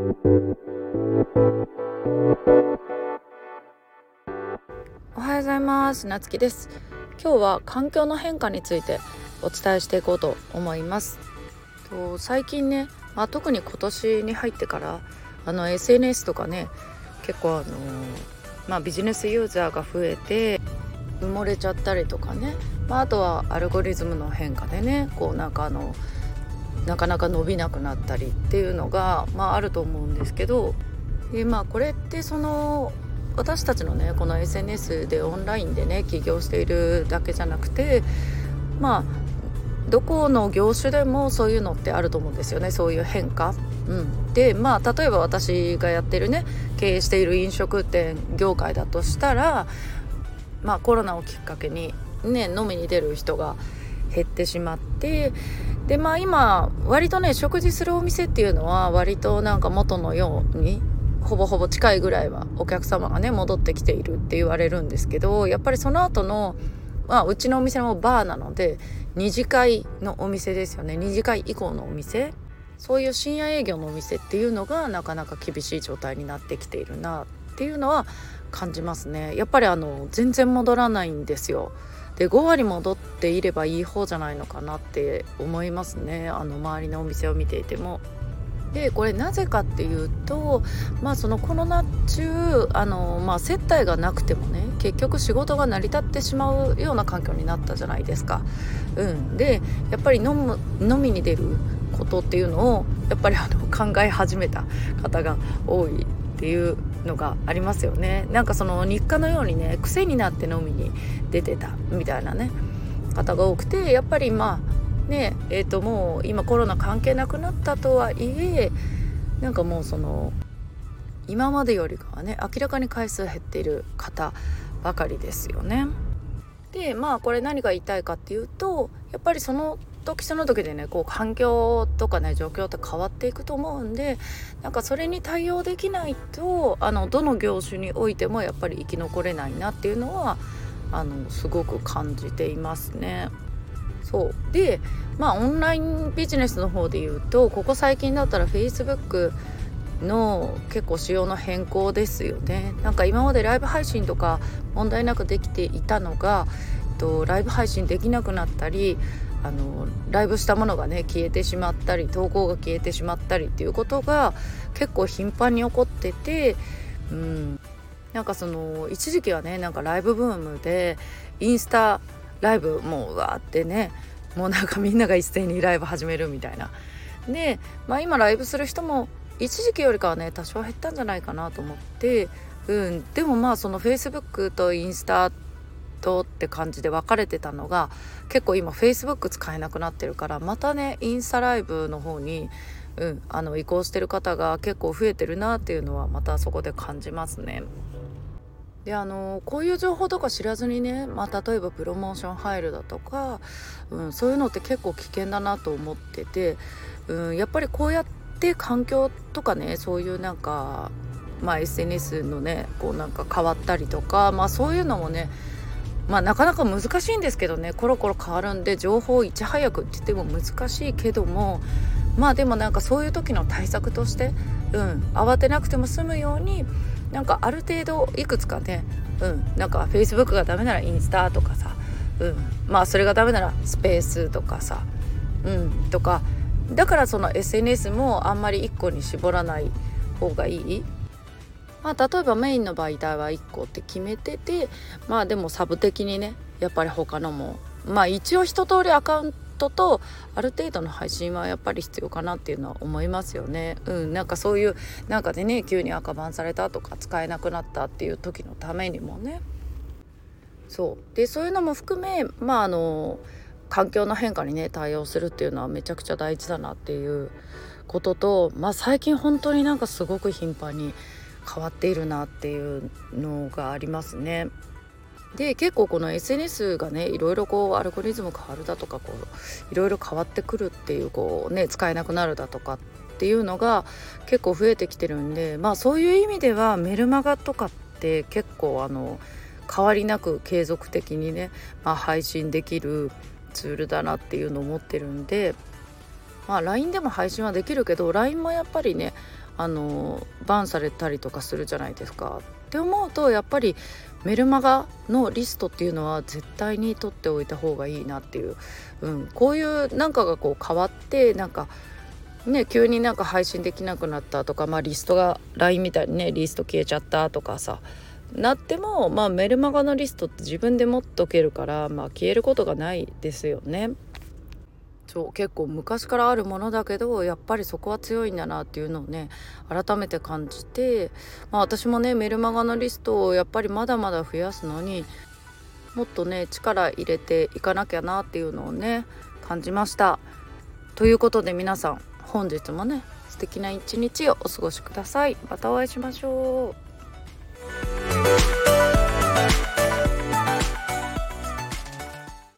おはようございます。なつきです。今日は環境の変化についてお伝えしていこうと思います。と最近ね、まあ、特に今年に入ってからあの SNS とかね結構あのまあ、ビジネスユーザーが増えて埋もれちゃったりとかね、まあ、あとはアルゴリズムの変化でねこうなんかあのなかなか伸びなくなったりっていうのが、まあ、あると思うんですけどで、まあ、これってその私たちのねこの SNS でオンラインでね起業しているだけじゃなくてまあどこの業種でもそういうのってあると思うんですよねそういう変化。うん、でまあ例えば私がやってるね経営している飲食店業界だとしたらまあコロナをきっかけにね飲みに出る人が減ってしまってでまあ今割とね食事するお店っていうのは割となんか元のようにほぼほぼ近いぐらいはお客様がね戻ってきているって言われるんですけどやっぱりその後のまあうちのお店もバーなので2次会のお店ですよね。2次会以降のお店。そういう深夜営業のお店っていうのがなかなか厳しい状態になってきているな。っていうのは感じますねやっぱりあの全然戻らないんですよで5割戻っていればいい方じゃないのかなって思いますねあの周りのお店を見ていても。でこれなぜかっていうとまあそのコロナ中あの、まあ、接待がなくてもね結局仕事が成り立ってしまうような環境になったじゃないですか。うん、でやっぱり飲む飲みに出ることっていうのをやっぱりあの考え始めた方が多いっていうのがありますよねなんかその日課のようにね癖になって飲みに出てたみたいなね方が多くてやっぱりまあねえー、ともう今コロナ関係なくなったとはいえなんかもうその今までよりかはね明らかに回数減っている方ばかりですよね。でまあこれ何が言いたいかっていうとやっぱりその時その時でねこう環境とかね状況って変わっていくと思うんでなんかそれに対応できないとあのどの業種においてもやっぱり生き残れないなっていうのはあのすごく感じていますね。そうでまあオンラインビジネスの方で言うとここ最近だったら Facebook の結構仕様の変更ですよねなんか今までライブ配信とか問題なくできていたのが、えっと、ライブ配信できなくなったりあのライブしたものがね消えてしまったり投稿が消えてしまったりっていうことが結構頻繁に起こってて、うん、なんかその一時期はねなんかライブブームでインスタライブもうわーってねもうなんかみんなが一斉にライブ始めるみたいな。で、まあ、今ライブする人も一時期よりかはね多少減ったんじゃないかなと思って、うん、でもまあその Facebook とインスタってとって感じで分かれてたのが結構今 Facebook 使えなくなってるからまたねインスタライブの方に、うん、あの移行してる方が結構増えてるなっていうのはまたそこで感じますね。であのこういう情報とか知らずにね、まあ、例えばプロモーション入るだとか、うん、そういうのって結構危険だなと思ってて、うん、やっぱりこうやって環境とかねそういうなんか、まあ、SNS のねこうなんか変わったりとか、まあ、そういうのもねまあなかなか難しいんですけどねコロコロ変わるんで情報をいち早くって言っても難しいけどもまあでもなんかそういう時の対策としてうん慌てなくても済むようになんかある程度いくつかねうんなんか Facebook がダメならインスタとかさうんまあそれがダメならスペースとかさうんとか。だからその SNS もあんまり1個に絞らない方がいいまあ、例えばメインの媒体は1個って決めててまあでもサブ的にねやっぱり他のもまあ一応一通りアカウントとある程度の配信はやっぱり必要かなっていうのは思いますよね。うん、なんかそういうなんかでね急に赤バンされたとか使えなくなったっていう時のためにもね。そうでそういうのも含めまああの環境の変化にね対応するっていうのはめちゃくちゃ大事だなっていうこととまあ最近本当になんかすごく頻繁に変わっているなっていうのがありますね。で結構この SNS がねいろいろこうアルゴリズム変わるだとかこういろいろ変わってくるっていうこうね使えなくなるだとかっていうのが結構増えてきてるんでまあそういう意味ではメルマガとかって結構あの変わりなく継続的にね、まあ、配信できるツールだなっていうのを思ってるんでまあ LINE でも配信はできるけど LINE もやっぱりねあのバンされたりとかするじゃないですか。って思うとやっぱりメルマガのリストっていうのは絶対に取っておいた方がいいなっていう、うん、こういうなんかがこう変わってなんかね急になんか配信できなくなったとか、まあ、リストが LINE みたいにねリスト消えちゃったとかさなっても、まあ、メルマガのリストって自分で持っとけるから、まあ、消えることがないですよね。そう結構昔からあるものだけどやっぱりそこは強いんだなっていうのをね改めて感じて、まあ、私もねメルマガのリストをやっぱりまだまだ増やすのにもっとね力入れていかなきゃなっていうのをね感じました。ということで皆さん本日もね素敵な一日をお過ごしください。またお会いしましょう。